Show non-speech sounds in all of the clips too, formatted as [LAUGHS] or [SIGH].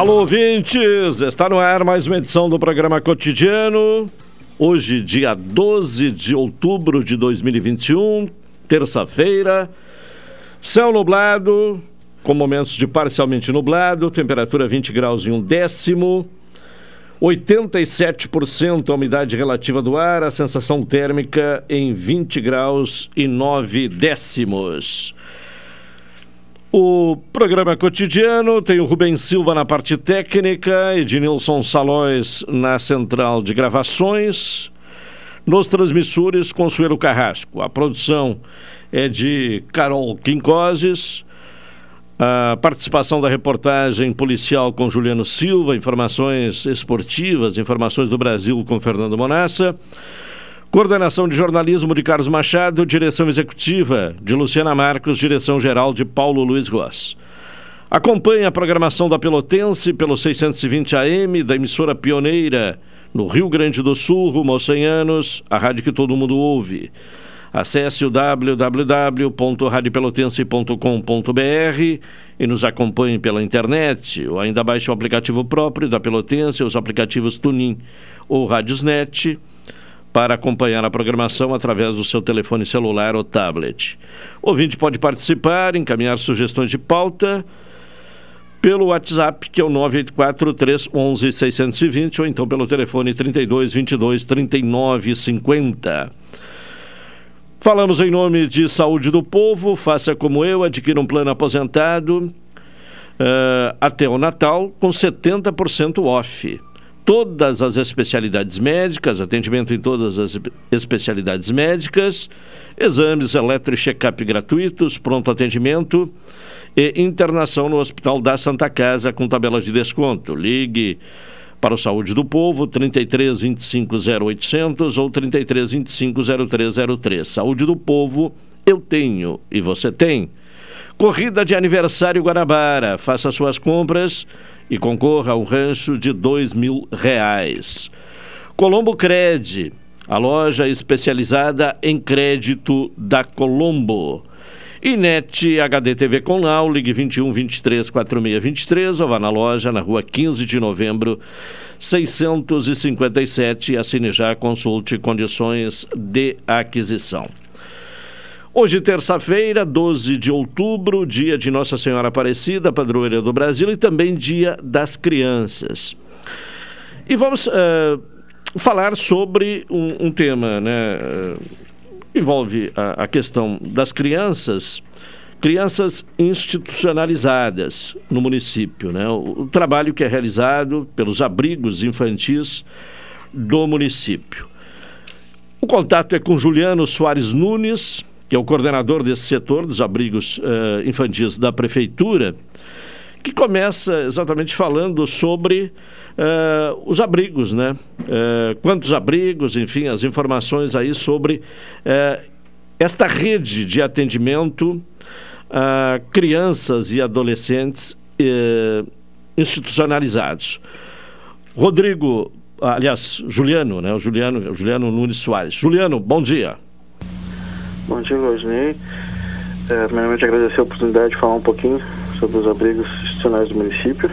Alô, ouvintes! Está no ar mais uma edição do programa Cotidiano. Hoje, dia 12 de outubro de 2021, terça-feira. Céu nublado, com momentos de parcialmente nublado, temperatura 20 graus e um décimo. 87% a umidade relativa do ar, a sensação térmica em 20 graus e 9 décimos. O programa cotidiano tem o Rubens Silva na parte técnica, Ednilson Salóis na central de gravações. Nos transmissores, Consuelo Carrasco. A produção é de Carol Quincoses. A participação da reportagem policial com Juliano Silva, informações esportivas, informações do Brasil com Fernando Monassa. Coordenação de jornalismo de Carlos Machado, direção executiva de Luciana Marcos, direção geral de Paulo Luiz Goss. Acompanhe a programação da Pelotense pelo 620 AM, da emissora pioneira no Rio Grande do Sul, rumo aos 100 anos, a rádio que todo mundo ouve. Acesse o www.radiopelotense.com.br e nos acompanhe pela internet, ou ainda baixe o aplicativo próprio da Pelotense, os aplicativos Tunin ou Radiosnet para acompanhar a programação através do seu telefone celular ou tablet. O ouvinte pode participar, encaminhar sugestões de pauta pelo WhatsApp, que é o 984 311 620, ou então pelo telefone 32 22 39 50. Falamos em nome de Saúde do Povo, faça como eu, adquira um plano aposentado uh, até o Natal com 70% off todas as especialidades médicas, atendimento em todas as especialidades médicas, exames eletro e check-up gratuitos, pronto atendimento e internação no Hospital da Santa Casa com tabela de desconto. Ligue para o Saúde do Povo, 33 25 0800 ou 33 25 0303. Saúde do Povo, eu tenho e você tem. Corrida de aniversário Guanabara. Faça suas compras e concorra a um rancho de dois mil reais. Colombo Cred, a loja especializada em crédito da Colombo. Inet HD TV com Now, ligue 21 23 46 23 ou vá na loja na rua 15 de novembro 657 e assine já, consulte condições de aquisição. Hoje, terça-feira, 12 de outubro, dia de Nossa Senhora Aparecida, padroeira do Brasil, e também dia das crianças. E vamos uh, falar sobre um, um tema, né? Uh, envolve a, a, questão das crianças, crianças institucionalizadas no município, né? O, o trabalho que é realizado pelos abrigos infantis do município. O contato é com Juliano Soares Nunes, que é o coordenador desse setor dos abrigos uh, infantis da prefeitura, que começa exatamente falando sobre uh, os abrigos, né? Uh, quantos abrigos, enfim, as informações aí sobre esta rede de atendimento a crianças e adolescentes institucionalizados. Rodrigo, aliás, Juliano, né? O Juliano, Juliano Nunes Soares. Juliano, bom dia. Bom dia, Rosnei. É, primeiramente, agradecer a oportunidade de falar um pouquinho sobre os abrigos institucionais do município.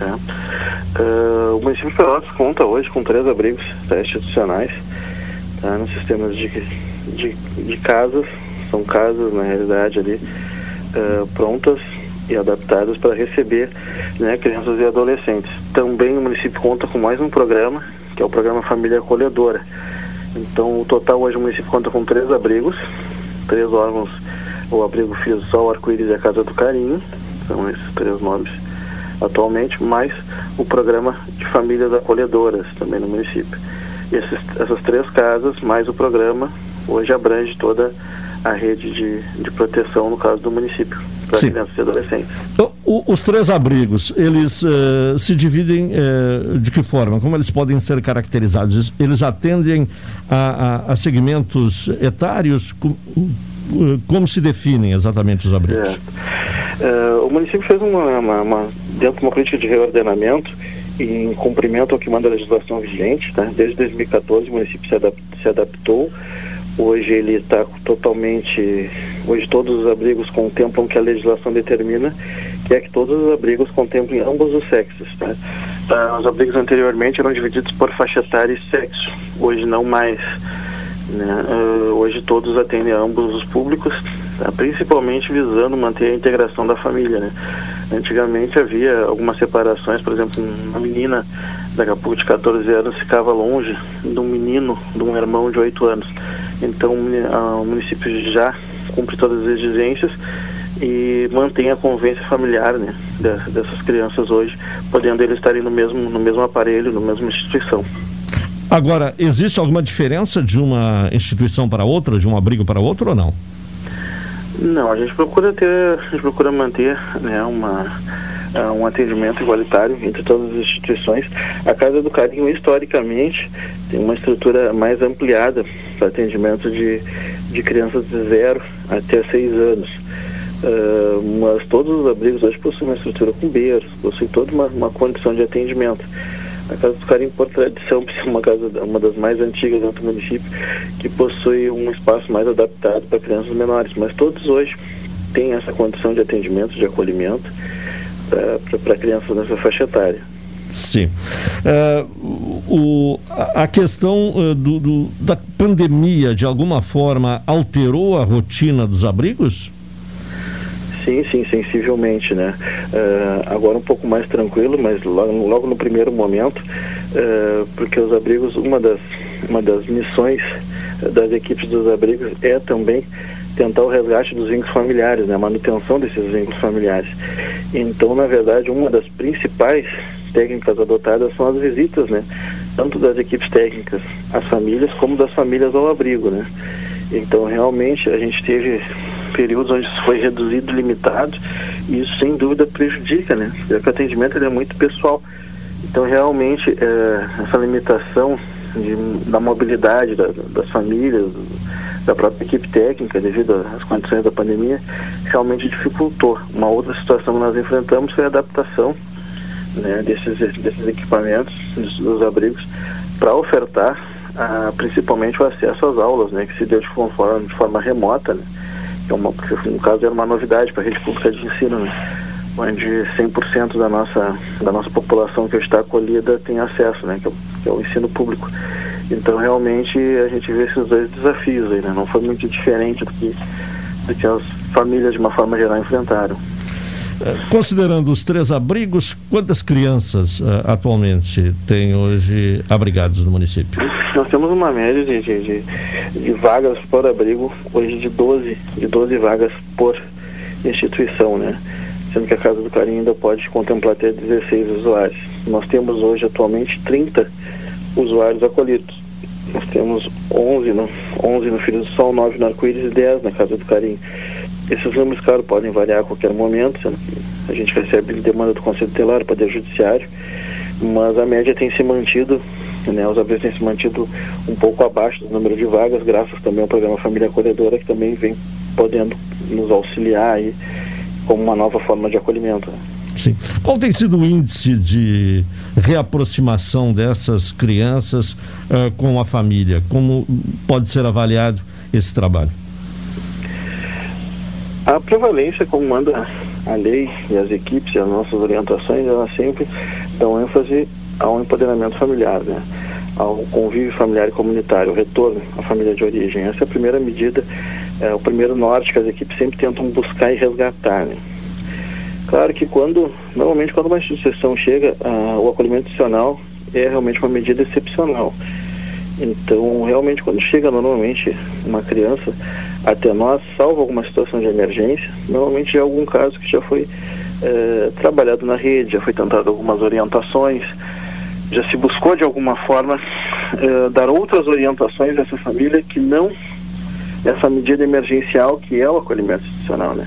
É. É, o município de Pelotas conta hoje com três abrigos tá, institucionais tá, nos sistemas de, de, de, casas. São casas, na realidade, ali é, prontas e adaptadas para receber né, crianças e adolescentes. Também o município conta com mais um programa, que é o programa Família Acolhedora então, o total hoje o município conta com três abrigos, três órgãos, o abrigo Filhos do Arco-Íris e a Casa do Carinho, são esses três nomes atualmente, mais o programa de famílias acolhedoras também no município. Esses, essas três casas, mais o programa, hoje abrange toda a rede de, de proteção, no caso do município, para crianças e adolescentes. Então, o, os três abrigos, eles uh, se dividem uh, de que forma? Como eles podem ser caracterizados? Eles atendem a, a, a segmentos etários? Com, como se definem exatamente os abrigos? É. Uh, o município fez uma, uma, uma, dentro de uma política de reordenamento em cumprimento ao que manda a legislação vigente, tá? desde 2014 o município se, adap se adaptou, hoje ele está totalmente, hoje todos os abrigos contemplam que a legislação determina, que é que todos os abrigos contemplem ambos os sexos. Tá? Ah, os abrigos anteriormente eram divididos por faixa etária e sexo, hoje não mais. Né? Uh, hoje todos atendem a ambos os públicos, tá? principalmente visando manter a integração da família. Né? Antigamente havia algumas separações, por exemplo, uma menina daqui a pouco de 14 anos ficava longe de um menino, de um irmão de 8 anos. Então o município já cumpre todas as exigências e mantém a convivência familiar né, dessas crianças hoje, podendo eles estarem no mesmo, no mesmo aparelho, na mesma instituição. Agora, existe alguma diferença de uma instituição para outra, de um abrigo para outro ou não? Não, a gente procura ter, a gente procura manter né, uma, uh, um atendimento igualitário entre todas as instituições. A Casa do Carinho, historicamente, tem uma estrutura mais ampliada para atendimento de, de crianças de 0 até 6 anos. Uh, mas todos os abrigos hoje possuem uma estrutura com berço, possuem toda uma, uma condição de atendimento. A Casa do Carinho, por tradição, [LAUGHS] é uma casa uma das mais antigas dentro do município, que possui um espaço mais adaptado para crianças menores. Mas todos hoje têm essa condição de atendimento, de acolhimento para crianças nessa faixa etária. Sim. Uh, o, a questão uh, do, do, da pandemia, de alguma forma, alterou a rotina dos abrigos? Sim, sim, sensivelmente, né? Uh, agora um pouco mais tranquilo, mas logo, logo no primeiro momento, porque os abrigos, uma das, uma das missões das equipes dos abrigos é também tentar o resgate dos vínculos familiares, né? a manutenção desses vínculos familiares. Então, na verdade, uma das principais técnicas adotadas são as visitas, né? Tanto das equipes técnicas às famílias, como das famílias ao abrigo, né? Então, realmente, a gente teve períodos onde isso foi reduzido, limitado, e isso sem dúvida prejudica, né? Porque o atendimento é muito pessoal. Então, realmente, é, essa limitação de, da mobilidade da, das famílias, da própria equipe técnica, devido às condições da pandemia, realmente dificultou. Uma outra situação que nós enfrentamos foi a adaptação né, desses, desses equipamentos, dos abrigos, para ofertar ah, principalmente o acesso às aulas, né, que se deu de forma, de forma remota, né, é uma, porque no caso era uma novidade para a rede pública de ensino, né, onde 100% da nossa, da nossa população que está acolhida tem acesso, né, que é, que é o ensino público. Então realmente a gente vê esses dois desafios aí, né? Não foi muito diferente do que, do que as famílias de uma forma geral enfrentaram. É, considerando os três abrigos, quantas crianças uh, atualmente tem hoje abrigados no município? Nós temos uma média de, de, de, de, vagas por abrigo, hoje de 12, de 12 vagas por instituição, né? Sendo que a Casa do Carinho ainda pode contemplar até 16 usuários. Nós temos hoje atualmente 30 usuários acolhidos. Nós temos 11 no, 11 no Filho do Sol, 9 no Arco-Íris e 10 na Casa do Carinho. Esses números, claro, podem variar a qualquer momento, sendo que a gente recebe demanda do Conselho Tutelar, Poder Judiciário, mas a média tem se mantido, né, os abrigos têm se mantido um pouco abaixo do número de vagas, graças também ao programa Família Acolhedora, que também vem podendo nos auxiliar aí como uma nova forma de acolhimento. Né? Sim. Qual tem sido o índice de reaproximação dessas crianças uh, com a família? Como pode ser avaliado esse trabalho? A prevalência, como manda a lei e as equipes e as nossas orientações, elas sempre dão ênfase ao empoderamento familiar, né? ao convívio familiar e comunitário, o retorno à família de origem. Essa é a primeira medida, é o primeiro norte que as equipes sempre tentam buscar e resgatar. Né? Claro que quando, normalmente quando uma instituição chega, ah, o acolhimento institucional é realmente uma medida excepcional. Então, realmente, quando chega normalmente uma criança até nós, salvo alguma situação de emergência, normalmente é algum caso que já foi eh, trabalhado na rede, já foi tentado algumas orientações, já se buscou de alguma forma eh, dar outras orientações a essa família que não essa medida emergencial que é o acolhimento institucional, né?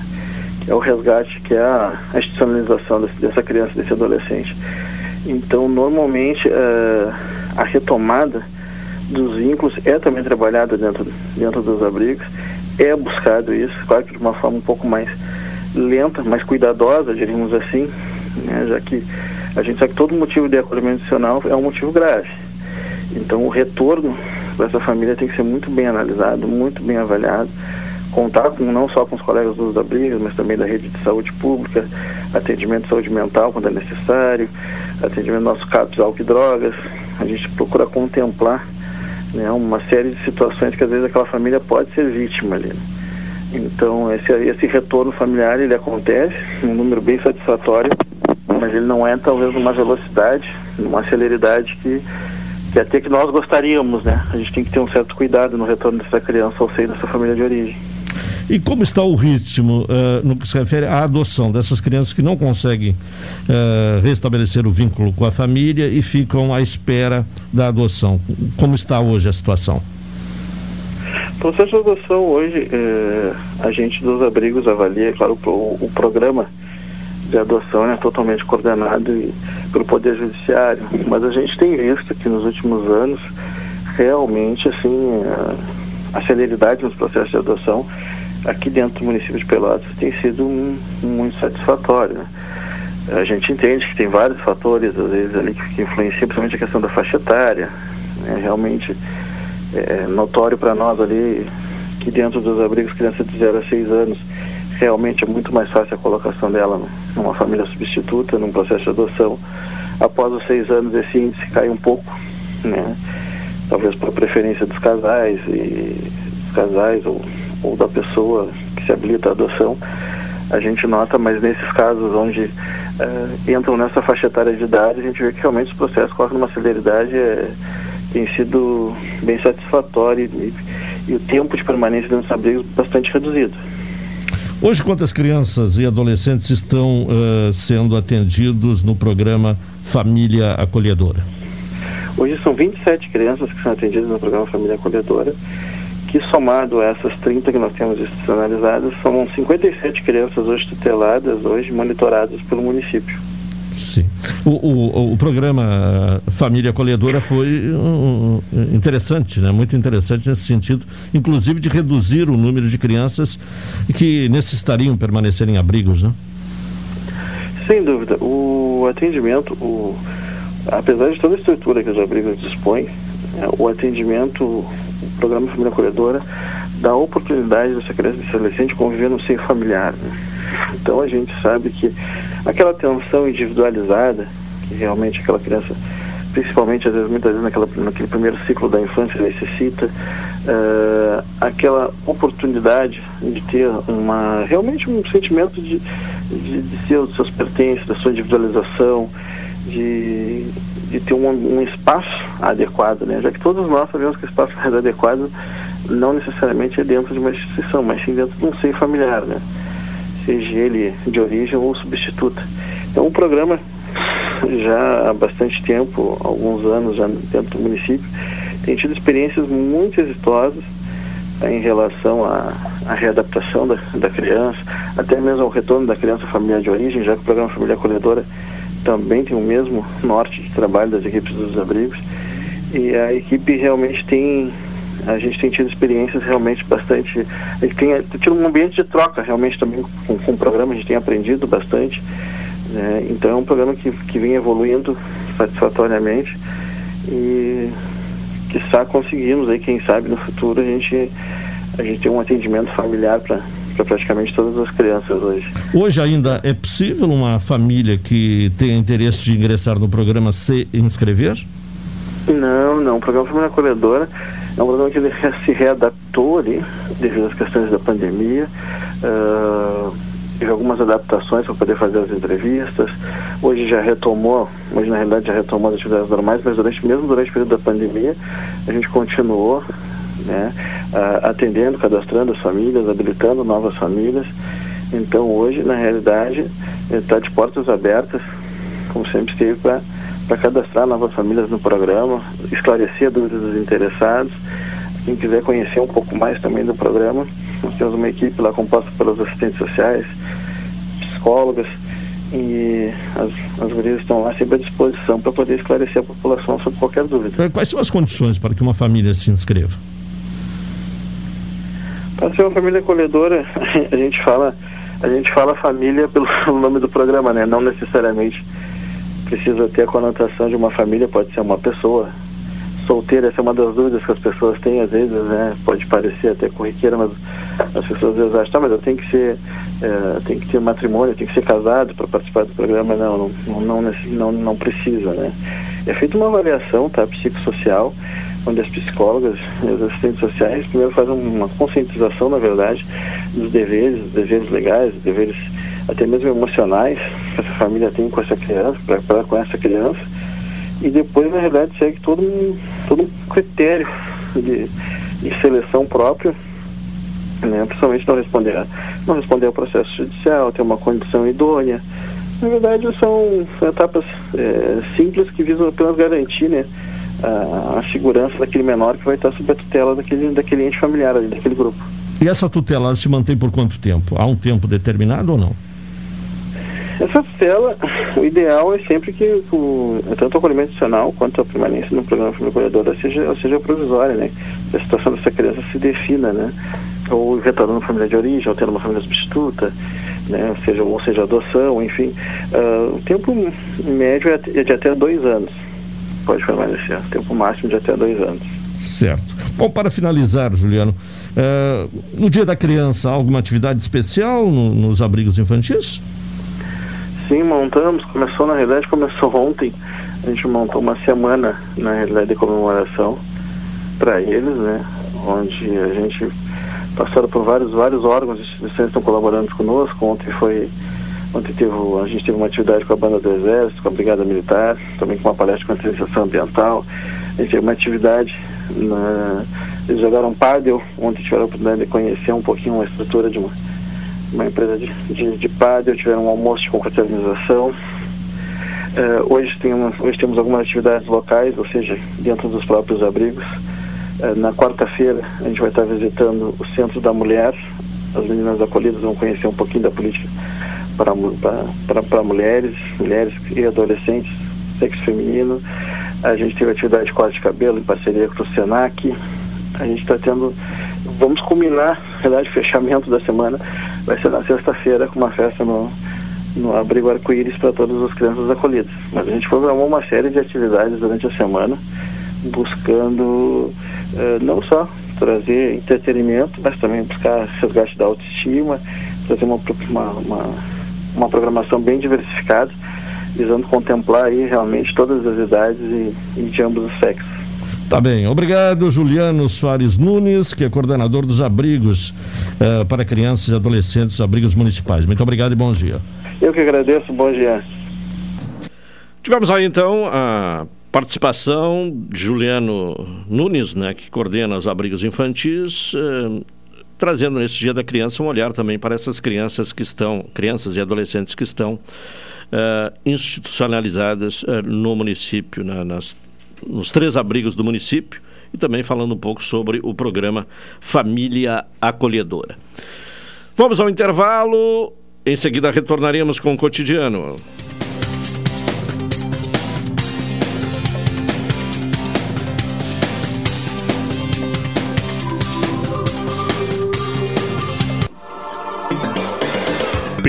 É o resgate, que é a, a institucionalização desse, dessa criança, desse adolescente. Então, normalmente, uh, a retomada dos vínculos é também trabalhada dentro, dentro dos abrigos, é buscado isso, claro que de uma forma um pouco mais lenta, mais cuidadosa, diríamos assim, né, já que a gente sabe que todo motivo de acolhimento institucional é um motivo grave. Então o retorno dessa família tem que ser muito bem analisado, muito bem avaliado, contar com não só com os colegas dos abrigos, mas também da rede de saúde pública, atendimento de saúde mental quando é necessário, atendimento do nosso CAPS álcool e drogas. A gente procura contemplar né, uma série de situações que às vezes aquela família pode ser vítima ali. Né? Então esse, esse retorno familiar ele acontece, um número bem satisfatório, mas ele não é talvez numa velocidade, numa celeridade que, que até que nós gostaríamos, né? A gente tem que ter um certo cuidado no retorno dessa criança ao seio dessa família de origem. E como está o ritmo uh, no que se refere à adoção dessas crianças que não conseguem uh, restabelecer o vínculo com a família e ficam à espera da adoção? Como está hoje a situação? O processo de adoção hoje, eh, a gente dos abrigos avalia, claro, o, o programa de adoção é totalmente coordenado pelo Poder Judiciário, mas a gente tem visto que nos últimos anos, realmente, assim, a, a celeridade nos processos de adoção aqui dentro do município de Pelotas tem sido um, muito satisfatório. Né? A gente entende que tem vários fatores, às vezes, ali que, influenciam, principalmente a questão da faixa etária. Né? Realmente é notório para nós ali que dentro dos abrigos crianças de 0 a 6 anos realmente é muito mais fácil a colocação dela numa família substituta, num processo de adoção. Após os seis anos esse índice cai um pouco, né? Talvez por preferência dos casais e dos casais ou, ou da pessoa que se habilita à adoção. A gente nota, mas nesses casos onde uh, entram nessa faixa etária de idade, a gente vê que realmente os processos correm numa celeridade é, tem sido bem satisfatório e, e, o tempo de permanência dentro dos abrigos bastante reduzido. Hoje, quantas crianças e adolescentes estão uh, sendo atendidos no programa Família Acolhedora? Hoje são 27 crianças que são atendidas no programa Família Acolhedora, que somado a essas 30 que nós temos institucionalizadas, são 57 crianças hoje tuteladas, hoje monitoradas pelo município. Sim. O, o, o programa Família Acolhedora foi um, interessante, né? muito interessante nesse sentido, inclusive de reduzir o número de crianças que necessitariam permanecer em abrigos. Né? Sem dúvida. O atendimento, o, apesar de toda a estrutura que os abrigos dispõem, o atendimento, o programa Família Acolhedora dá oportunidade dessa criança e adolescente conviver no seio familiar. Né? Então a gente sabe que aquela atenção individualizada, que realmente aquela criança, principalmente às vezes, muitas vezes naquela, naquele primeiro ciclo da infância necessita, uh, aquela oportunidade de ter uma realmente um sentimento de, de, de seus pertences, da sua individualização, de, de ter um, um espaço adequado, né? já que todos nós sabemos que o espaço mais adequado não necessariamente é dentro de uma instituição, mas sim dentro de um seio familiar. Né? seja ele de origem ou substituta. Então, o programa já há bastante tempo, alguns anos já dentro do município, tem tido experiências muito exitosas né, em relação à, à readaptação da, da, criança, até mesmo ao retorno da criança à família de origem, já que o programa Família Acolhedora também tem o mesmo norte de trabalho das equipes dos abrigos. E a equipe realmente tem a gente tem tido experiências realmente bastante. A gente tem, tido um ambiente de troca realmente também com, com o programa, a gente tem aprendido bastante. Né? Então é um programa que, que vem evoluindo satisfatoriamente e que está conseguimos aí, quem sabe no futuro a gente, a gente tem um atendimento familiar para para praticamente todas as crianças hoje. Hoje ainda é possível uma família que tenha interesse de ingressar no programa se inscrever? Não, não. O programa Família Acolhedora é um programa que ele [LAUGHS] se readaptou ali, devido às questões da pandemia. Uh, teve algumas adaptações para poder fazer as entrevistas. Hoje já retomou, hoje na realidade já retomou as atividades normais, mas durante, mesmo durante o período da pandemia, a gente continuou né, uh, atendendo, cadastrando as famílias, habilitando novas famílias. Então hoje, na realidade, está de portas abertas, como sempre esteve, para cadastrar novas famílias no programa, esclarecer dúvidas dos interessados, Quem quiser conhecer um pouco mais também do programa, nós temos uma equipe lá composta pelos assistentes sociais, psicólogas, e as, as gurias estão lá sempre à disposição para poder esclarecer a população sobre qualquer dúvida. Quais são as condições para que uma família se inscreva? Para ser uma família acolhedora, [LAUGHS] a gente fala, a gente fala família [LAUGHS] pelo nome do programa, né? Não necessariamente precisa ter a conotação de uma família, pode ser uma pessoa solteira, essa é uma das dúvidas que as pessoas têm às vezes, né? Pode parecer até corriqueira, mas as pessoas às vezes acham, tá, mas eu tenho que ser, é, tem que ter matrimônio, tem que ser casado para participar do programa. Não, não, não, não, não precisa, né? É feita uma avaliação, tá, psicossocial, onde as psicólogas e os assistentes sociais primeiro fazem uma conscientização, na verdade, dos deveres, dos deveres legais, deveres até mesmo emocionais que essa família tem com essa criança, para com essa criança, e depois, na verdade, segue todo um, todo um critério de, de seleção próprio, né? principalmente não responder, não responder ao processo judicial, ter uma condição idônea. Na verdade, são, são etapas é, simples que visam apenas garantir né, a, a, segurança daquele menor que vai estar sob a tutela daquele, daquele ente familiar, ali, daquele grupo. E essa tutela se mantém por quanto tempo? Há um tempo determinado ou não? Essa tutela, o ideal é sempre que o, tanto o acolhimento adicional quanto a permanência no programa família acolhedora seja, seja provisória, né? Que a situação dessa criança se defina, né? Ou retornando à família de origem, ou tendo uma família substituta, né? Seja, ou seja, adoção, enfim. Uh, o tempo médio é, é de até dois anos. Pode permanecer. Tempo máximo de até dois anos. Certo. Bom, para finalizar, Juliano, uh, no dia da criança, alguma atividade especial no, nos abrigos infantis? Sim, montamos. Começou, na realidade, começou ontem. A gente montou uma semana, na realidade, de comemoração para eles, né? Onde a gente passaram por vários, vários órgãos, instituições estão colaborando conosco. Ontem foi, ontem teve, a gente teve uma atividade com a banda do Exército, com a Brigada Militar, também com uma palestra com conscientização ambiental. A gente teve uma atividade na, eles jogaram pádel, ontem tiveram a oportunidade de conhecer um pouquinho a estrutura de uma uma empresa de, de, de pádel, tiveram um almoço de confraternização. Uh, hoje, temos, hoje temos algumas atividades locais, ou seja, dentro dos próprios abrigos. Uh, na quarta-feira, a gente vai estar visitando o Centro da Mulher. As meninas acolhidas vão conhecer um pouquinho da política para, mulheres, mulheres e adolescentes, sexo feminino. A gente teve atividade de corte de cabelo em parceria com o SENAC. A gente está tendo vamos combinar, na verdade, o fechamento da semana vai ser na sexta-feira com uma festa no, no Abrigo Arco-Íris para todas as crianças acolhidas. Mas a gente programou uma série de atividades durante a semana, buscando uh, não só trazer entretenimento, mas também buscar resgate da autoestima, trazer uma, uma, uma, uma programação bem diversificada, visando contemplar aí realmente todas as idades e, e de ambos os sexos. Tá bem, obrigado Juliano Soares Nunes, que é coordenador dos abrigos uh, para crianças e adolescentes, abrigos municipais. Muito obrigado e bom dia. Eu que agradeço, bom dia. Tivemos aí então a participação de Juliano Nunes, né, que coordena os abrigos infantis, uh, trazendo nesse Dia da Criança um olhar também para essas crianças que estão, crianças e adolescentes que estão uh, institucionalizadas no município, na, nas nos três abrigos do município e também falando um pouco sobre o programa Família Acolhedora. Vamos ao intervalo, em seguida retornaremos com o cotidiano.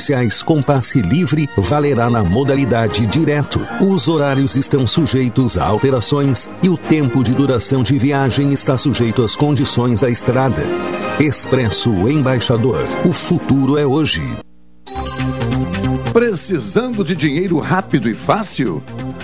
especiais com passe livre valerá na modalidade direto. Os horários estão sujeitos a alterações e o tempo de duração de viagem está sujeito às condições da estrada. Expresso Embaixador. O futuro é hoje. Precisando de dinheiro rápido e fácil?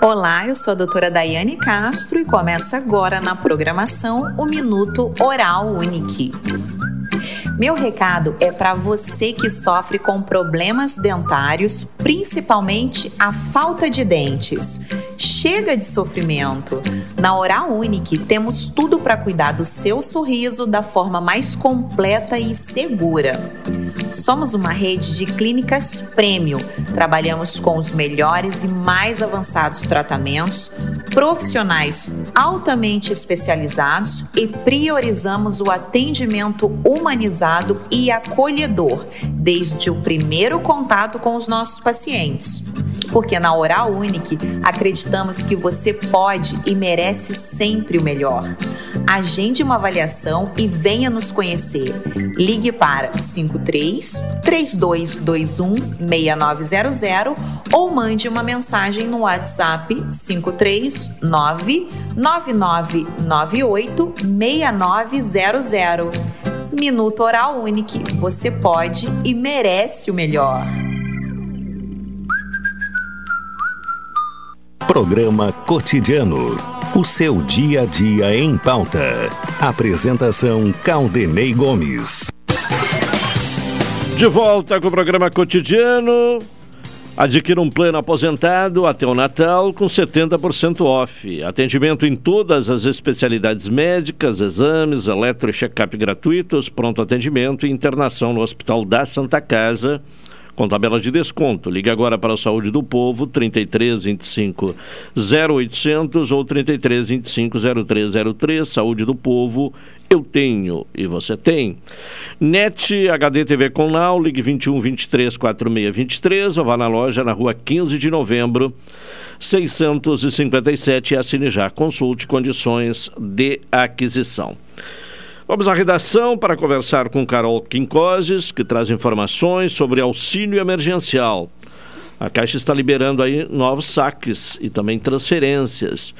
Olá, eu sou a doutora Daiane Castro e começa agora na programação o Minuto Oral Unique. Meu recado é para você que sofre com problemas dentários, principalmente a falta de dentes. Chega de sofrimento. Na Oral Unique temos tudo para cuidar do seu sorriso da forma mais completa e segura. Somos uma rede de clínicas premium. Trabalhamos com os melhores e mais avançados tratamentos, profissionais altamente especializados e priorizamos o atendimento humanizado e acolhedor desde o primeiro contato com os nossos pacientes porque na Oral Unique acreditamos que você pode e merece sempre o melhor. Agende uma avaliação e venha nos conhecer. Ligue para 53 3221 6900 ou mande uma mensagem no WhatsApp 539 9998 6900. Minuto Oral Unique. Você pode e merece o melhor. Programa Cotidiano. O seu dia a dia em pauta. Apresentação Caldenei Gomes. De volta com o programa Cotidiano. Adquira um plano aposentado até o Natal com 70% off. Atendimento em todas as especialidades médicas, exames, eletro e check-up gratuitos, pronto atendimento e internação no Hospital da Santa Casa com tabela de desconto. Ligue agora para a Saúde do Povo, 33 25 0800 ou 33 25 0303. Saúde do Povo, eu tenho e você tem. NET HD TV com Now, ligue 21 23 46 23 ou vá na loja na rua 15 de novembro, 657 e assine já. Consulte condições de aquisição. Vamos à redação para conversar com Carol Quincoses, que traz informações sobre auxílio emergencial. A Caixa está liberando aí novos saques e também transferências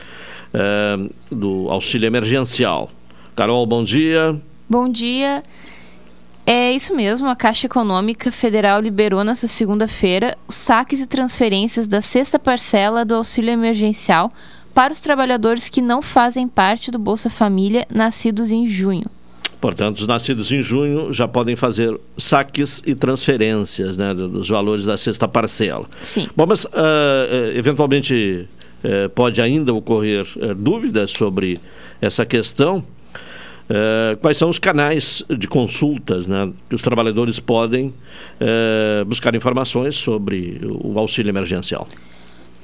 eh, do auxílio emergencial. Carol, bom dia. Bom dia. É isso mesmo, a Caixa Econômica Federal liberou nesta segunda-feira os saques e transferências da sexta parcela do auxílio emergencial para os trabalhadores que não fazem parte do Bolsa Família nascidos em junho. Portanto, os nascidos em junho já podem fazer saques e transferências né, dos valores da sexta parcela. Sim. Bom, mas uh, eventualmente uh, pode ainda ocorrer uh, dúvidas sobre essa questão. quais são os canais de consultas né, que os trabalhadores podem buscar informações sobre o auxílio emergencial?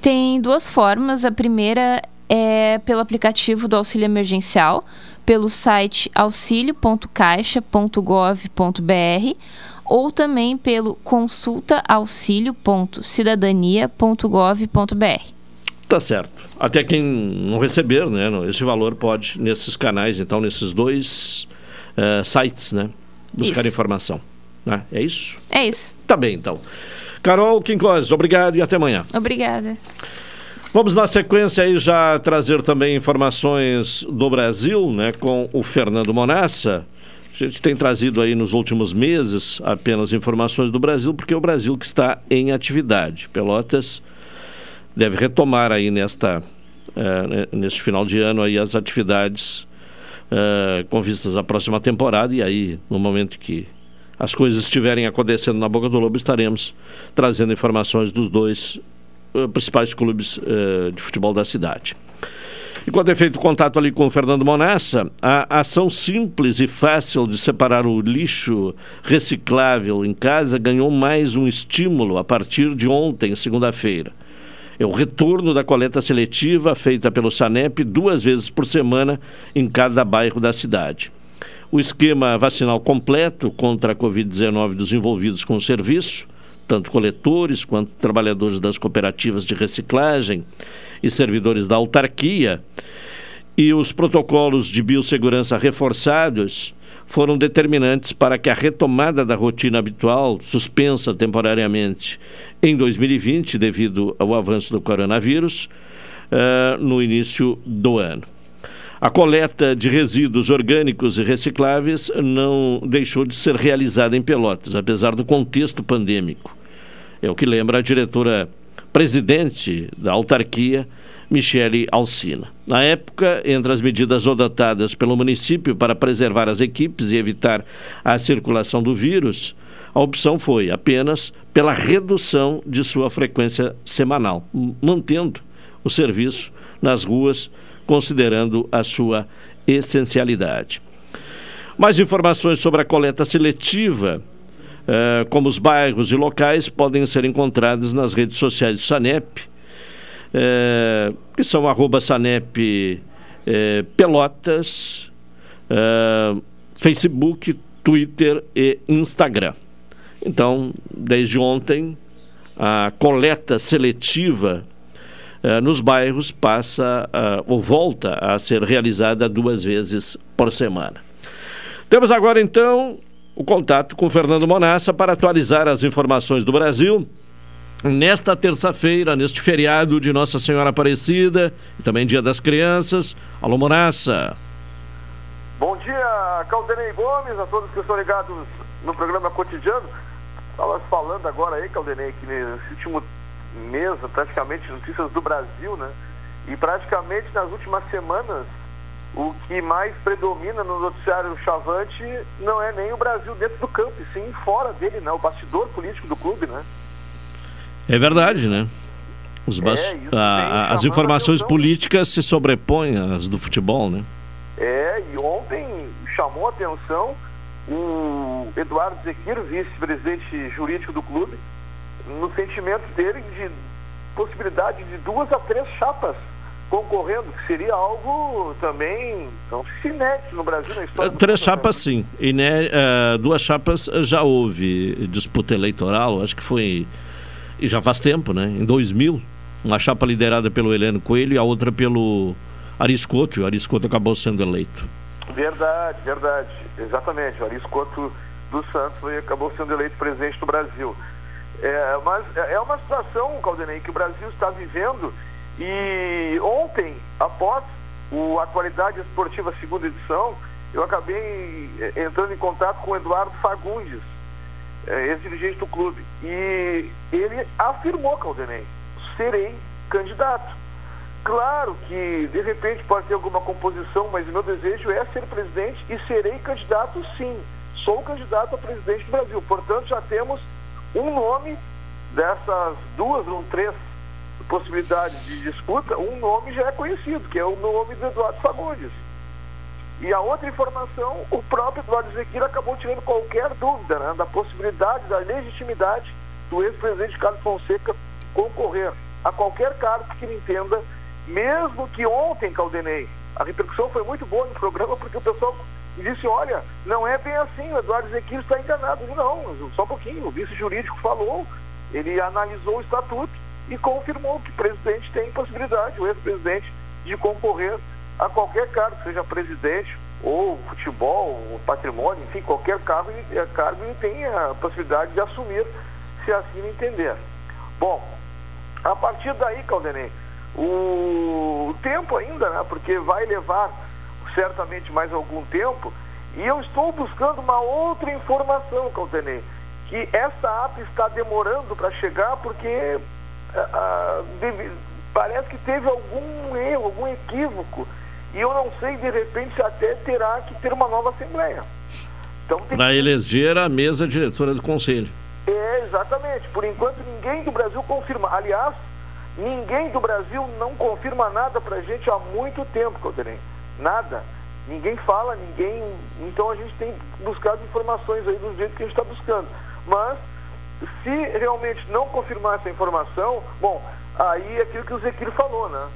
Tem duas formas. A primeira é pelo aplicativo do auxílio emergencial pelo site auxilio.caixa.gov.br ou também pelo consultaauxilio.cidadania.gov.br. Tá certo. Até quem não receber, né, esse valor pode nesses canais, então nesses dois uh, sites, né, buscar isso. informação. Né? É isso? É isso. Tá bem, então. Carol Quincós, obrigado e até amanhã. Obrigada. Vamos na sequência aí já trazer também informações do Brasil, né, com o Fernando Monassa. A gente tem trazido aí nos últimos meses apenas informações do Brasil, porque é o Brasil que está em atividade. Pelotas deve retomar aí nesta, uh, neste final de ano aí as atividades uh, com vistas à próxima temporada e aí no momento que as coisas estiverem acontecendo na Boca do Lobo estaremos trazendo informações dos dois uh, principais clubes uh, de futebol da cidade. E é feito contato ali com o Fernando Monassa, a ação simples e fácil de separar o lixo reciclável em casa ganhou mais um estímulo a partir de ontem, segunda-feira. É o retorno da coleta seletiva feita pelo SANEP duas vezes por semana em cada bairro da cidade. O esquema vacinal completo contra a Covid-19 dos envolvidos com o serviço tanto coletores quanto trabalhadores das cooperativas de reciclagem e servidores da autarquia. E os protocolos de biossegurança reforçados foram determinantes para que a retomada da rotina habitual, suspensa temporariamente em 2020 devido ao avanço do coronavírus, uh, no início do ano. A coleta de resíduos orgânicos e recicláveis não deixou de ser realizada em Pelotas, apesar do contexto pandêmico. É o que lembra a diretora presidente da autarquia, Michele Alcina. Na época, entre as medidas adotadas pelo município para preservar as equipes e evitar a circulação do vírus, a opção foi apenas pela redução de sua frequência semanal, mantendo o serviço nas ruas, considerando a sua essencialidade. Mais informações sobre a coleta seletiva eh, como os bairros e locais, podem ser encontrados nas redes sociais do SANEP, eh, que são arroba SANEP eh, Pelotas, Facebook, Twitter e Instagram. Então, desde ontem, a coleta seletiva nos bairros passa ou volta a ser realizada duas vezes por semana. Temos agora então o contato com Fernando Monassa para atualizar as informações do Brasil. Nesta terça-feira, neste feriado de Nossa Senhora Aparecida e também Dia das Crianças. Alô, Monassa. Bom dia, Caldenei Gomes, a todos que estão ligados no programa cotidiano. Estava falando agora aí, Caldenei, que nesse último mês, praticamente, notícias do Brasil, né? E praticamente nas últimas semanas, o que mais predomina no noticiário chavante não é nem o Brasil dentro do campo, e sim fora dele, né? O bastidor político do clube, né? É verdade, né? Os é, a, as informações políticas se sobrepõem às do futebol, né? É, e ontem chamou a atenção o Eduardo Zequiro, vice-presidente jurídico do clube, no sentimento dele de possibilidade de duas a três chapas concorrendo, que seria algo também não se inédito no Brasil na história. Três chapas, sim. Iné, uh, duas chapas já houve disputa eleitoral, acho que foi. E já faz tempo, né? Em 2000, uma chapa liderada pelo Heleno Coelho e a outra pelo Ariscoto, e o Ariscoto acabou sendo eleito. Verdade, verdade. Exatamente. O Ariscoto dos Santos acabou sendo eleito presidente do Brasil. É, mas é uma situação, Caldenei, que o Brasil está vivendo e ontem, após o Atualidade Esportiva segunda edição, eu acabei eh, entrando em contato com o Eduardo Fagundes, eh, ex-dirigente do clube. E ele afirmou, Caldenei, serei candidato. Claro que, de repente, pode ter alguma composição, mas o meu desejo é ser presidente e serei candidato sim. Sou candidato a presidente do Brasil. Portanto, já temos um nome dessas duas ou três possibilidades de disputa, um nome já é conhecido, que é o nome do Eduardo Fagundes. E a outra informação, o próprio Eduardo Zequira acabou tirando qualquer dúvida né, da possibilidade, da legitimidade do ex-presidente Carlos Fonseca concorrer a qualquer cargo que ele entenda, mesmo que ontem, Caldenei, a repercussão foi muito boa no programa, porque o pessoal disse, olha, não é bem assim, o Eduardo Zequira está enganado. Não, só um pouquinho, o vice-jurídico falou, ele analisou o estatuto e confirmou que o presidente tem possibilidade, o ex-presidente, de concorrer a qualquer cargo, seja presidente ou futebol, ou patrimônio, enfim, qualquer cargo, ele, cargo ele tem a possibilidade de assumir, se assim entender. Bom, a partir daí, Caldenei, o tempo ainda, né, porque vai levar certamente mais algum tempo, e eu estou buscando uma outra informação, Caldenei, que essa ata está demorando para chegar porque ah, ah, deve, parece que teve algum erro, algum equívoco e eu não sei, de repente, até terá que ter uma nova Assembleia. Então, Para eleger a mesa diretora do Conselho. É, exatamente. Por enquanto, ninguém do Brasil confirma. Aliás, ninguém do Brasil não confirma nada para a gente há muito tempo, Calderem. Nada. Ninguém fala, ninguém. Então a gente tem buscado informações aí do jeito que a gente está buscando. Mas, se realmente não confirmar essa informação, bom, aí é aquilo que o Zequiro falou, né?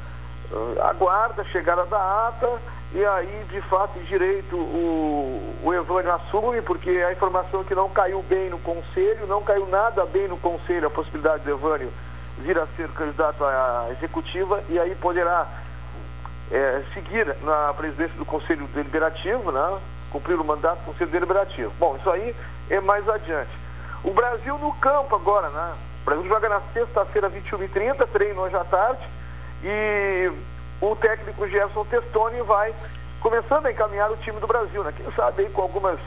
aguarda a chegada da ata e aí, de fato e direito, o, o Evânio assume, porque a informação é que não caiu bem no Conselho, não caiu nada bem no Conselho a possibilidade do Evânio vir a ser candidato à executiva e aí poderá é, seguir na presidência do Conselho Deliberativo, né? cumprir o mandato do Conselho Deliberativo. Bom, isso aí é mais adiante. O Brasil no campo agora, né? O Brasil joga na sexta-feira, 21h30, treino hoje à tarde e o técnico Gerson Testoni vai começando a encaminhar o time do Brasil, né? Quem sabe aí com algumas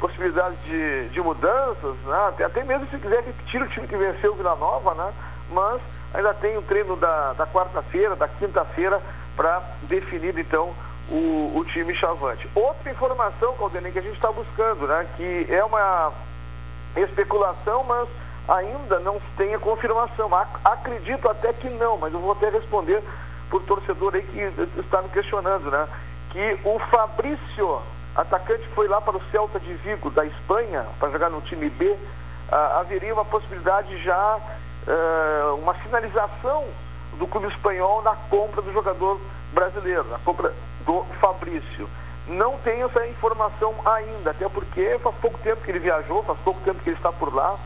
possibilidades de, de mudanças, né? até, até mesmo se quiser repetir o time que venceu o Vila Nova, né? Mas ainda tem o treino da, da quarta-feira, da quinta-feira, para definir então o, o, time chavante. Outra informação, Caldenei, que a gente está buscando, né? Que é uma especulação, mas ainda não tem a confirmação. Acredito até que não, mas eu vou até responder por torcedor aí que está me questionando, né? Que o Fabrício, atacante que foi lá para o Celta de Vigo, da Espanha, para jogar no time B, ah, haveria uma possibilidade já, ah, uma sinalização do clube espanhol na compra do jogador brasileiro, na compra do Fabrício. Não tenho essa informação ainda, até porque faz pouco tempo que ele viajou, faz pouco tempo que ele está por lá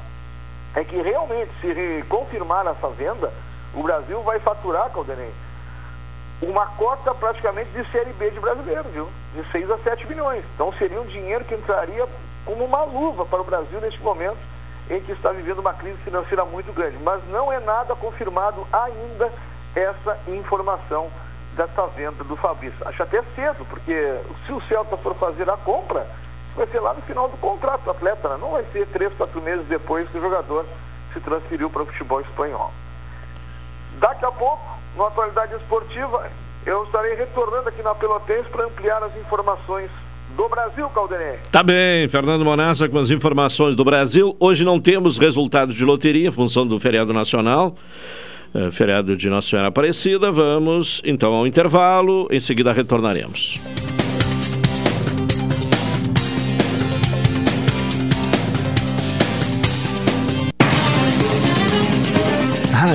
é que realmente, se confirmar essa venda, o Brasil vai faturar, Caldenei, uma cota praticamente de Série B de brasileiro, viu? De 6 a 7 milhões. Então seria um dinheiro que entraria como uma luva para o Brasil neste momento em que está vivendo uma crise financeira muito grande. Mas não é nada confirmado ainda essa informação dessa venda do Fabrício. Acho até cedo, porque se o Celta for fazer a compra, vai ser lá no final do contrato do atleta, né? não vai ser três, quatro meses depois que o jogador se transferiu para o futebol espanhol. Daqui a pouco, na atualidade esportiva, eu estarei retornando aqui na Pelotense para ampliar as informações do Brasil, Caldenei. Tá bem, Fernando Monassa com as informações do Brasil. Hoje não temos resultados de loteria em função do feriado nacional. É, feriado de Nossa Senhora Aparecida. Vamos então ao intervalo, em seguida retornaremos.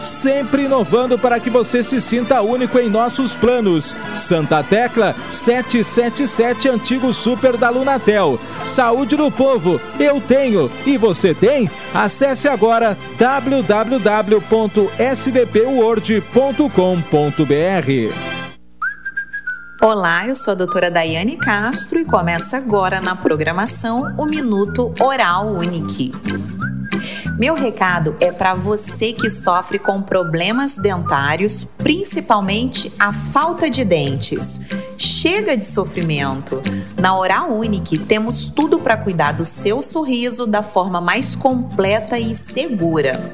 sempre inovando para que você se sinta único em nossos planos. Santa Tecla 777 Antigo Super da Lunatel. Saúde do Povo, eu tenho e você tem? Acesse agora www.sdpword.com.br. Olá, eu sou a doutora Daiane Castro e começa agora na programação o Minuto Oral Unique. Meu recado é para você que sofre com problemas dentários, principalmente a falta de dentes. Chega de sofrimento. Na Oral Unique temos tudo para cuidar do seu sorriso da forma mais completa e segura.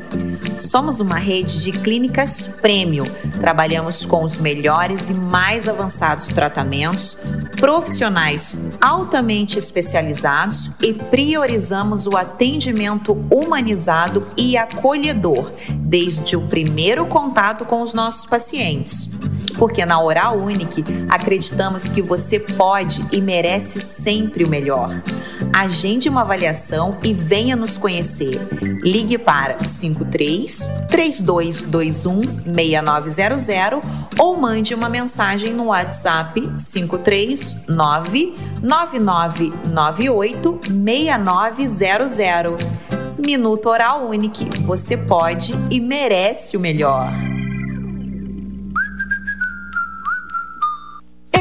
Somos uma rede de clínicas premium. Trabalhamos com os melhores e mais avançados tratamentos, profissionais altamente especializados e priorizamos o atendimento humanizado e acolhedor desde o primeiro contato com os nossos pacientes porque na Oral Unique acreditamos que você pode e merece sempre o melhor. Agende uma avaliação e venha nos conhecer. Ligue para 53 3221 6900 ou mande uma mensagem no WhatsApp 539 9998 6900. Minuto Oral Unique. Você pode e merece o melhor.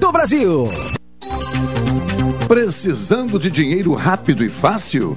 do Brasil. Precisando de dinheiro rápido e fácil?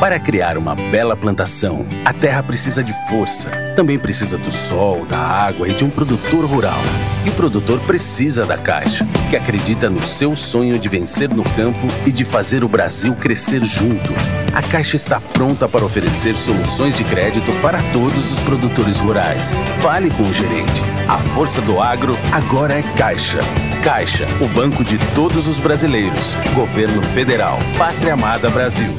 Para criar uma bela plantação, a terra precisa de força. Também precisa do sol, da água e de um produtor rural. E o produtor precisa da Caixa, que acredita no seu sonho de vencer no campo e de fazer o Brasil crescer junto. A Caixa está pronta para oferecer soluções de crédito para todos os produtores rurais. Fale com o gerente. A força do agro agora é Caixa. Caixa, o banco de todos os brasileiros. Governo Federal. Pátria Amada Brasil.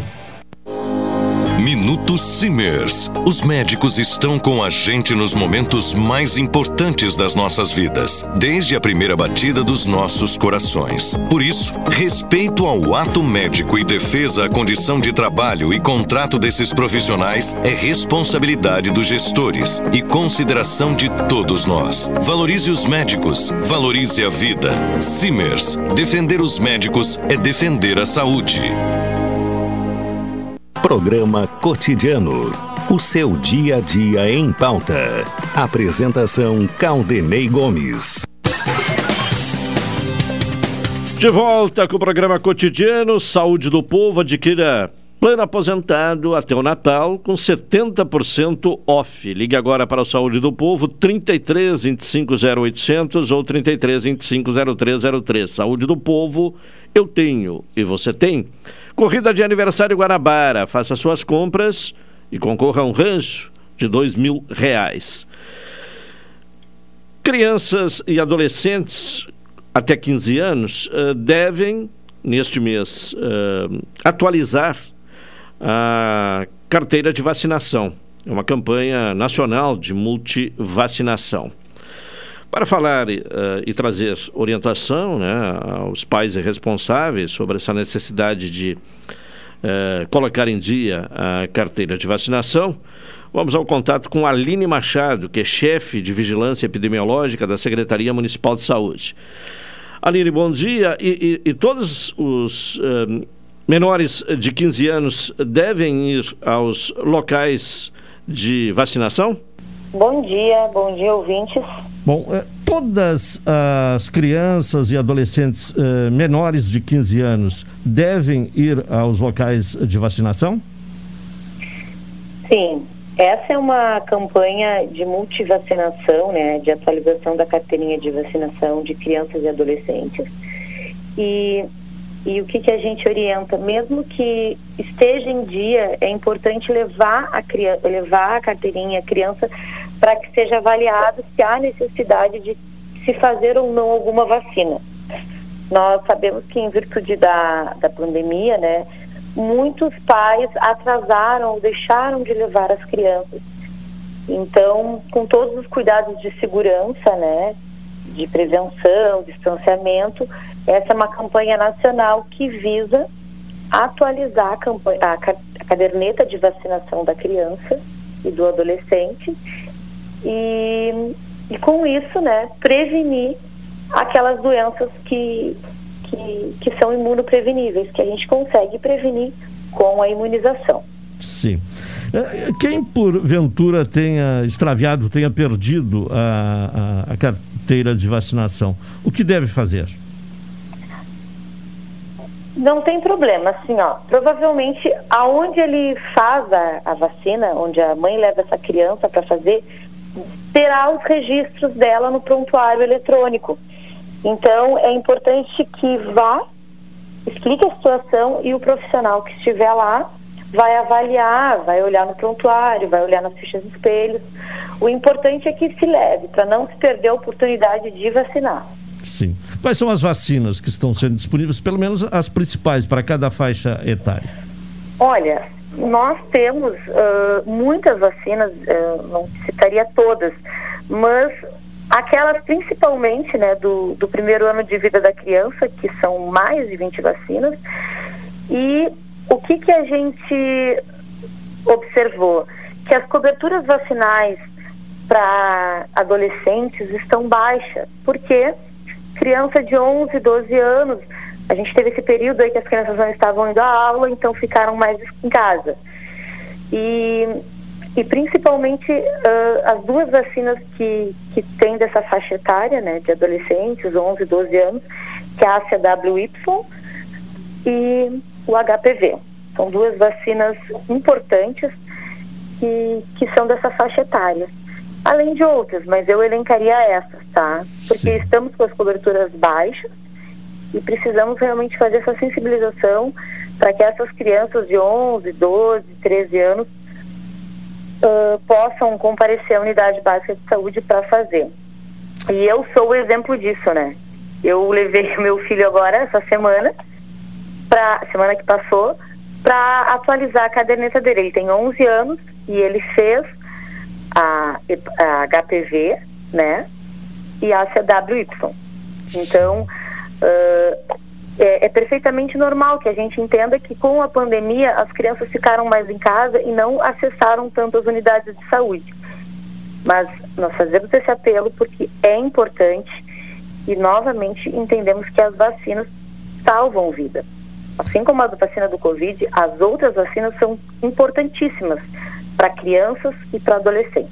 Minuto Simers. Os médicos estão com a gente nos momentos mais importantes das nossas vidas, desde a primeira batida dos nossos corações. Por isso, respeito ao ato médico e defesa à condição de trabalho e contrato desses profissionais é responsabilidade dos gestores e consideração de todos nós. Valorize os médicos, valorize a vida. Simers. Defender os médicos é defender a saúde. Programa Cotidiano. O seu dia a dia em pauta. Apresentação Caldenei Gomes. De volta com o programa Cotidiano Saúde do Povo. Adquira plano aposentado até o Natal com 70% off. Ligue agora para o Saúde do Povo 33 25 0800 ou 33 25 0303. Saúde do Povo Eu tenho e você tem. Corrida de aniversário Guanabara. Faça suas compras e concorra a um rancho de dois mil reais. Crianças e adolescentes até 15 anos uh, devem, neste mês, uh, atualizar a carteira de vacinação. É uma campanha nacional de multivacinação. Para falar uh, e trazer orientação né, aos pais responsáveis sobre essa necessidade de uh, colocar em dia a carteira de vacinação, vamos ao contato com Aline Machado, que é chefe de vigilância epidemiológica da Secretaria Municipal de Saúde. Aline, bom dia. E, e, e todos os uh, menores de 15 anos devem ir aos locais de vacinação? Bom dia, bom dia, ouvintes. Bom, eh, todas as crianças e adolescentes eh, menores de 15 anos devem ir aos locais de vacinação? Sim, essa é uma campanha de multivacinação, né, de atualização da carteirinha de vacinação de crianças e adolescentes. E e o que, que a gente orienta? Mesmo que esteja em dia, é importante levar a, criança, levar a carteirinha, a criança, para que seja avaliado se há necessidade de se fazer ou não alguma vacina. Nós sabemos que, em virtude da, da pandemia, né, muitos pais atrasaram ou deixaram de levar as crianças. Então, com todos os cuidados de segurança, né, de prevenção, distanciamento, essa é uma campanha nacional que visa atualizar a, campanha, a, a caderneta de vacinação da criança e do adolescente e, e com isso, né, prevenir aquelas doenças que, que, que são imunopreveníveis, que a gente consegue prevenir com a imunização. Sim. É, quem porventura tenha extraviado, tenha perdido a, a, a carteira de vacinação, o que deve fazer? Não tem problema, assim, ó. Provavelmente, aonde ele faz a, a vacina, onde a mãe leva essa criança para fazer, terá os registros dela no prontuário eletrônico. Então, é importante que vá, explique a situação e o profissional que estiver lá vai avaliar, vai olhar no prontuário, vai olhar nas fichas espelhos. O importante é que se leve, para não se perder a oportunidade de vacinar. Sim. Quais são as vacinas que estão sendo disponíveis, pelo menos as principais, para cada faixa etária? Olha, nós temos uh, muitas vacinas, uh, não citaria todas, mas aquelas principalmente né, do, do primeiro ano de vida da criança, que são mais de 20 vacinas, e o que, que a gente observou? Que as coberturas vacinais para adolescentes estão baixas, porque criança de 11, 12 anos, a gente teve esse período aí que as crianças não estavam indo à aula, então ficaram mais em casa. E, e principalmente uh, as duas vacinas que, que tem dessa faixa etária, né, de adolescentes, 11, 12 anos, que é a ACWY e o HPV. São duas vacinas importantes que, que são dessa faixa etária além de outras, mas eu elencaria essas, tá? Porque Sim. estamos com as coberturas baixas e precisamos realmente fazer essa sensibilização para que essas crianças de 11, 12, 13 anos uh, possam comparecer à unidade básica de saúde para fazer. E eu sou o exemplo disso, né? Eu levei [LAUGHS] meu filho agora essa semana, para semana que passou, para atualizar a caderneta dele. Ele tem 11 anos e ele fez a, a HPV, né? E a CWY. Então, uh, é, é, perfeitamente normal que a gente entenda que com a pandemia as crianças ficaram mais em casa e não acessaram tanto as unidades de saúde. Mas nós fazemos esse apelo porque é importante e novamente entendemos que as vacinas salvam vida. Assim como a vacina do Covid, as outras vacinas são importantíssimas para crianças e para adolescentes.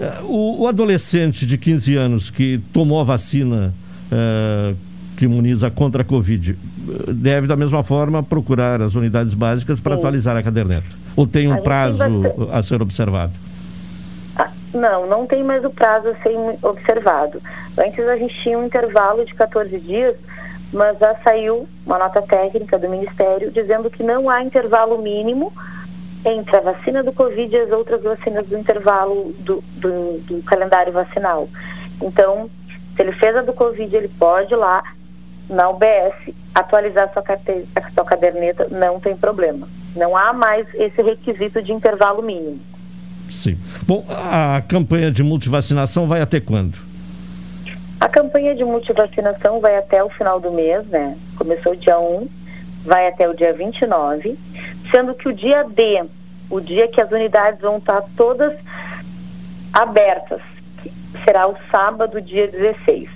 É, o, o, adolescente de 15 anos que tomou a vacina é, que imuniza contra a Covid deve, da mesma forma, procurar as unidades básicas para atualizar a caderneta? Ou tem um prazo tem a ser observado? Ah, não, não tem mais o prazo a ser observado. Antes a gente tinha um intervalo de 14 dias mas já saiu uma nota técnica do Ministério dizendo que não há intervalo mínimo entre a vacina do Covid e as outras vacinas do intervalo do, do, do calendário vacinal. Então, se ele fez a do Covid, ele pode ir lá na UBS atualizar sua, carte... sua caderneta, não tem problema. Não há mais esse requisito de intervalo mínimo. Sim. Bom, a campanha de multivacinação vai até quando? A campanha de multivacinação vai até o final do mês, né? Começou dia 1, vai até o dia 29, sendo que o dia D, o dia que as unidades vão estar todas abertas, será o sábado, dia 16.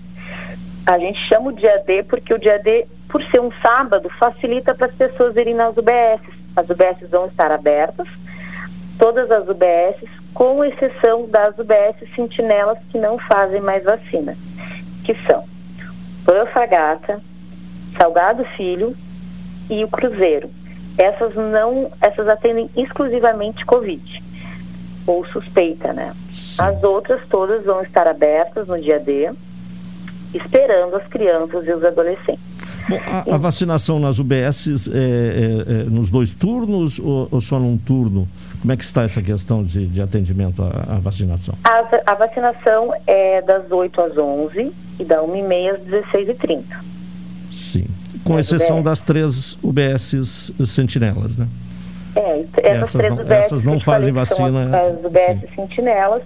A gente chama o dia D porque o dia D, por ser um sábado, facilita para as pessoas irem nas UBS. As UBS vão estar abertas, todas as UBS, com exceção das UBS sentinelas que não fazem mais vacina, que são Profagata, Salgado Filho e o Cruzeiro. Essas não, essas atendem exclusivamente Covid ou suspeita, né? As outras todas vão estar abertas no dia D, esperando as crianças e os adolescentes. Bom, a, a, vacinação nas UBS é, é, é, nos dois turnos ou, ou, só num turno? Como é que está essa questão de, de atendimento à, à vacinação? A, a, vacinação é das 8 às 11 e da 1h30 às 16h30. Sim. Com exceção UBS. das três UBS sentinelas, né? É, essas, essas três não, UBS essas não fazem vacina. As UBS sim. sentinelas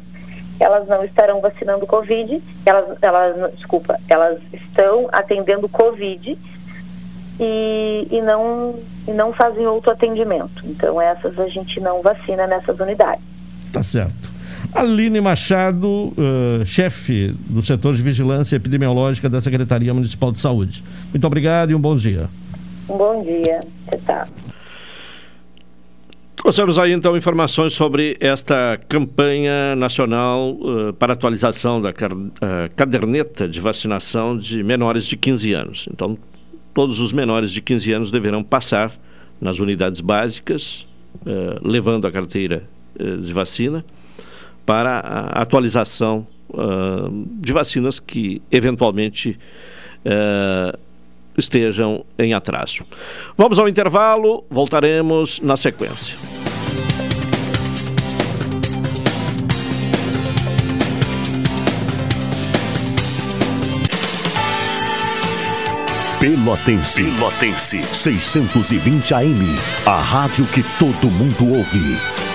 elas não estarão vacinando Covid, elas, elas, desculpa, elas estão atendendo Covid e, e, não, e não fazem outro atendimento. Então, essas a gente não vacina nessas unidades. Tá certo. Aline Machado, uh, chefe do setor de vigilância epidemiológica da Secretaria Municipal de Saúde. Muito obrigado e um bom dia. Um bom dia. Você tá. Trouxemos aí então informações sobre esta campanha nacional uh, para atualização da uh, caderneta de vacinação de menores de 15 anos. Então, todos os menores de 15 anos deverão passar nas unidades básicas, uh, levando a carteira de vacina, para a atualização de vacinas que eventualmente estejam em atraso. Vamos ao intervalo, voltaremos na sequência. Pelotense. Pelotense. 620 AM. A rádio que todo mundo ouve.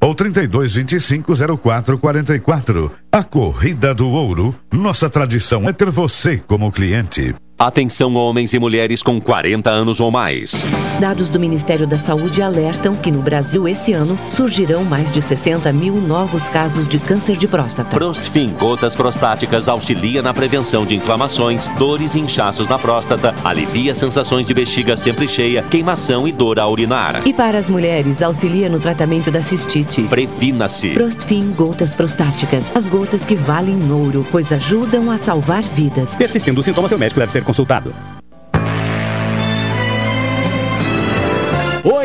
ou 3225 0444. A Corrida do Ouro. Nossa tradição é ter você como cliente. Atenção homens e mulheres com 40 anos ou mais. Dados do Ministério da Saúde alertam que no Brasil esse ano surgirão mais de 60 mil novos casos de câncer de próstata. Prostfin Gotas Prostáticas auxilia na prevenção de inflamações, dores e inchaços na próstata, alivia sensações de bexiga sempre cheia, queimação e dor ao urinar. E para as mulheres, auxilia no tratamento da cistite. Previna-se. Prostfin Gotas Prostáticas. As gotas que valem ouro, pois ajudam a salvar vidas. Persistindo os sintomas, seu médico deve ser consultado.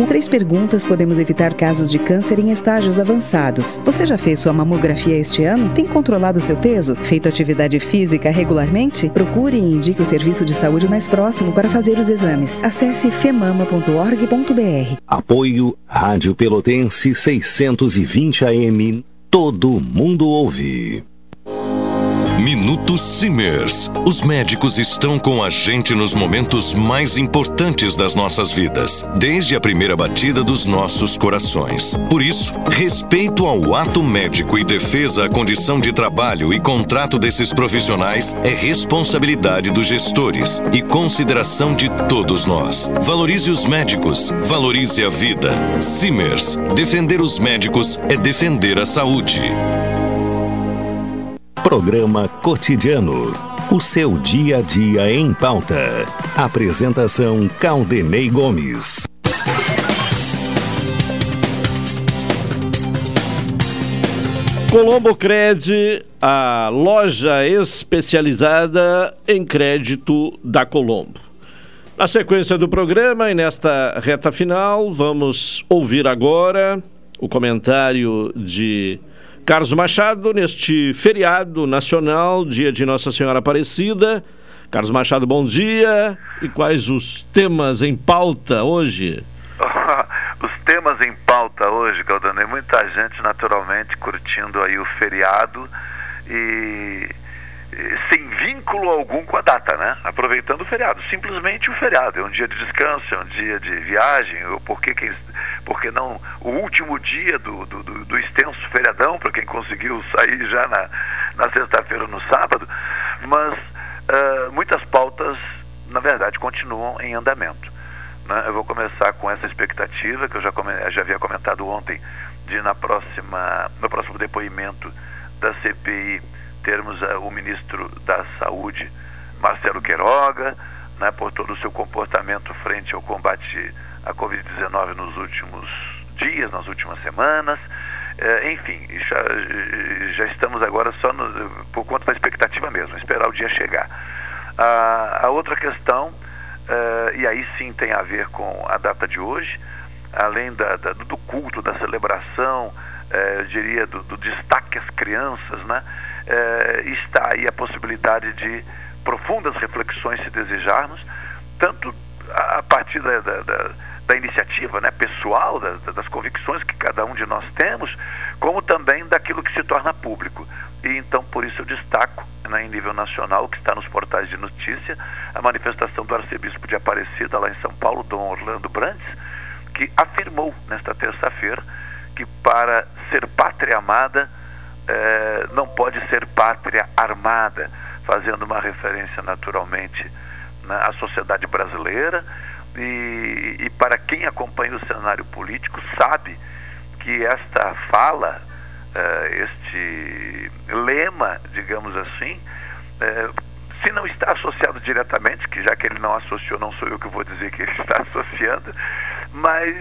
Com três perguntas, podemos evitar casos de câncer em estágios avançados. Você já fez sua mamografia este ano? Tem controlado seu peso? Feito atividade física regularmente? Procure e indique o serviço de saúde mais próximo para fazer os exames. Acesse femama.org.br. Apoio Rádio Pelotense 620 AM. Todo mundo ouve. Minuto Simers. Os médicos estão com a gente nos momentos mais importantes das nossas vidas, desde a primeira batida dos nossos corações. Por isso, respeito ao ato médico e defesa à condição de trabalho e contrato desses profissionais é responsabilidade dos gestores e consideração de todos nós. Valorize os médicos, valorize a vida. Simers. Defender os médicos é defender a saúde. Programa Cotidiano. O seu dia a dia em pauta. Apresentação Caldenei Gomes. Colombo Cred, a loja especializada em crédito da Colombo. Na sequência do programa e nesta reta final, vamos ouvir agora o comentário de Carlos Machado, neste feriado nacional, dia de Nossa Senhora Aparecida. Carlos Machado, bom dia. E quais os temas em pauta hoje? [LAUGHS] os temas em pauta hoje, Galdano, muita gente naturalmente curtindo aí o feriado e sem vínculo algum com a data, né? Aproveitando o feriado, simplesmente o feriado. É um dia de descanso, é um dia de viagem, ou porque quem porque não o último dia do, do, do, extenso feriadão, para quem conseguiu sair já na, na sexta-feira no sábado, mas uh, muitas pautas, na verdade, continuam em andamento. Né? Eu vou começar com essa expectativa que eu já, já havia comentado ontem, de na próxima, no próximo depoimento da CPI termos uh, o ministro da Saúde, Marcelo Queiroga, né, por todo o seu comportamento frente ao combate à Covid-19 nos últimos dias, nas últimas semanas. É, enfim, já, já, estamos agora só no, por conta da expectativa mesmo, esperar o dia chegar. a outra questão, é, e aí sim tem a ver com a data de hoje, além da, da, do culto, da celebração, eu diria do, do, destaque às crianças, né, está aí a possibilidade de profundas reflexões, se desejarmos, tanto a partir da, da, da, da iniciativa né, pessoal, das convicções que cada um de nós temos, como também daquilo que se torna público. E então, por isso, eu destaco, né, em nível nacional, que está nos portais de notícia, a manifestação do arcebispo de Aparecida, lá em São Paulo, Dom Orlando Brandes, que afirmou nesta terça-feira que para ser pátria amada, eh, não pode ser pátria armada fazendo uma referência naturalmente né, à sociedade brasileira. E, e, para quem acompanha o cenário político sabe que esta fala, uh, este lema, digamos assim, uh, se não está associado diretamente, que já que ele não associou, não sou eu que vou dizer que ele [LAUGHS] está associando, mas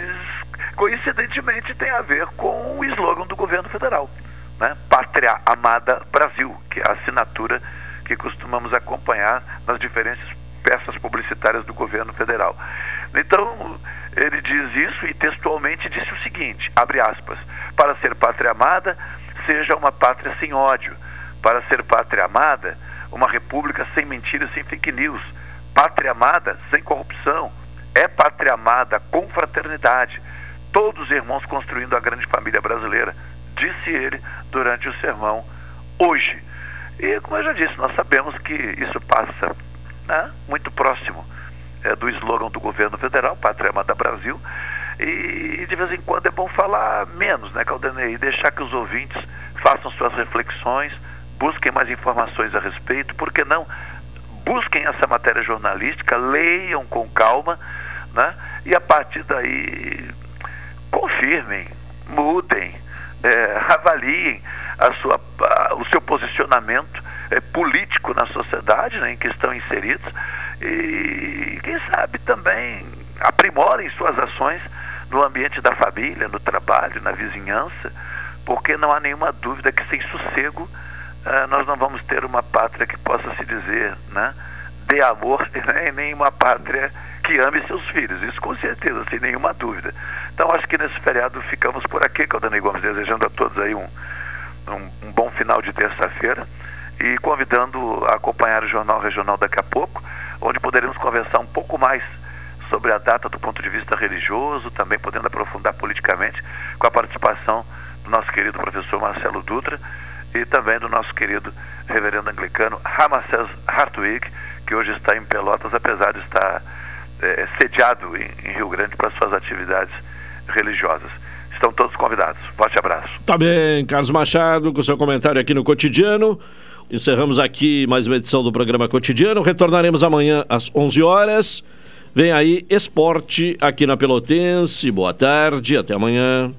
coincidentemente tem a ver com o slogan do governo federal, né? Pátria Amada Brasil, que é a assinatura que costumamos acompanhar nas diferentes peças publicitárias do governo federal. Então, ele diz isso e textualmente disse o seguinte, abre aspas, para ser pátria amada, seja uma pátria sem ódio. Para ser pátria amada, uma república sem mentiras, sem fake news. Pátria amada sem corrupção. É pátria amada com fraternidade. Todos irmãos construindo a grande família brasileira, disse ele durante o sermão hoje. E, como eu já disse, nós sabemos que isso passa né, muito próximo é, do slogan do governo federal, Pátria Amada Brasil, e, de vez em quando é bom falar menos, né, Caldanei, e deixar que os ouvintes façam suas reflexões, busquem mais informações a respeito, porque não? Busquem essa matéria jornalística, leiam com calma, né? E a partir daí confirmem, mudem, é, avaliem a sua, a, o seu posicionamento é, político na sociedade né, em que estão inseridos e, quem sabe, também aprimorem suas ações no ambiente da família, no trabalho, na vizinhança, porque não há nenhuma dúvida que sem sossego uh, nós não vamos ter uma pátria que possa se dizer né, de amor [LAUGHS] né, nem uma pátria que ame seus filhos. Isso com certeza, sem nenhuma dúvida. Então acho que nesse feriado ficamos por aqui, Caldani Gomes, desejando a todos aí um, um, um bom final de terça-feira e convidando a acompanhar o Jornal Regional daqui a pouco, onde poderemos conversar um pouco mais sobre a data do ponto de vista religioso, também podendo aprofundar politicamente com a participação do nosso querido professor Marcelo Dutra e também do nosso querido reverendo anglicano Ramacés Hartwig, que hoje está em Pelotas, apesar de estar é, sediado em, em Rio Grande para suas atividades religiosas. Estão todos convidados. Forte abraço. Tá bem, Carlos Machado, com seu comentário aqui no cotidiano. Encerramos aqui mais uma edição do programa cotidiano. Retornaremos amanhã às 11 horas. Vem aí esporte aqui na Pelotense. Boa tarde, até amanhã.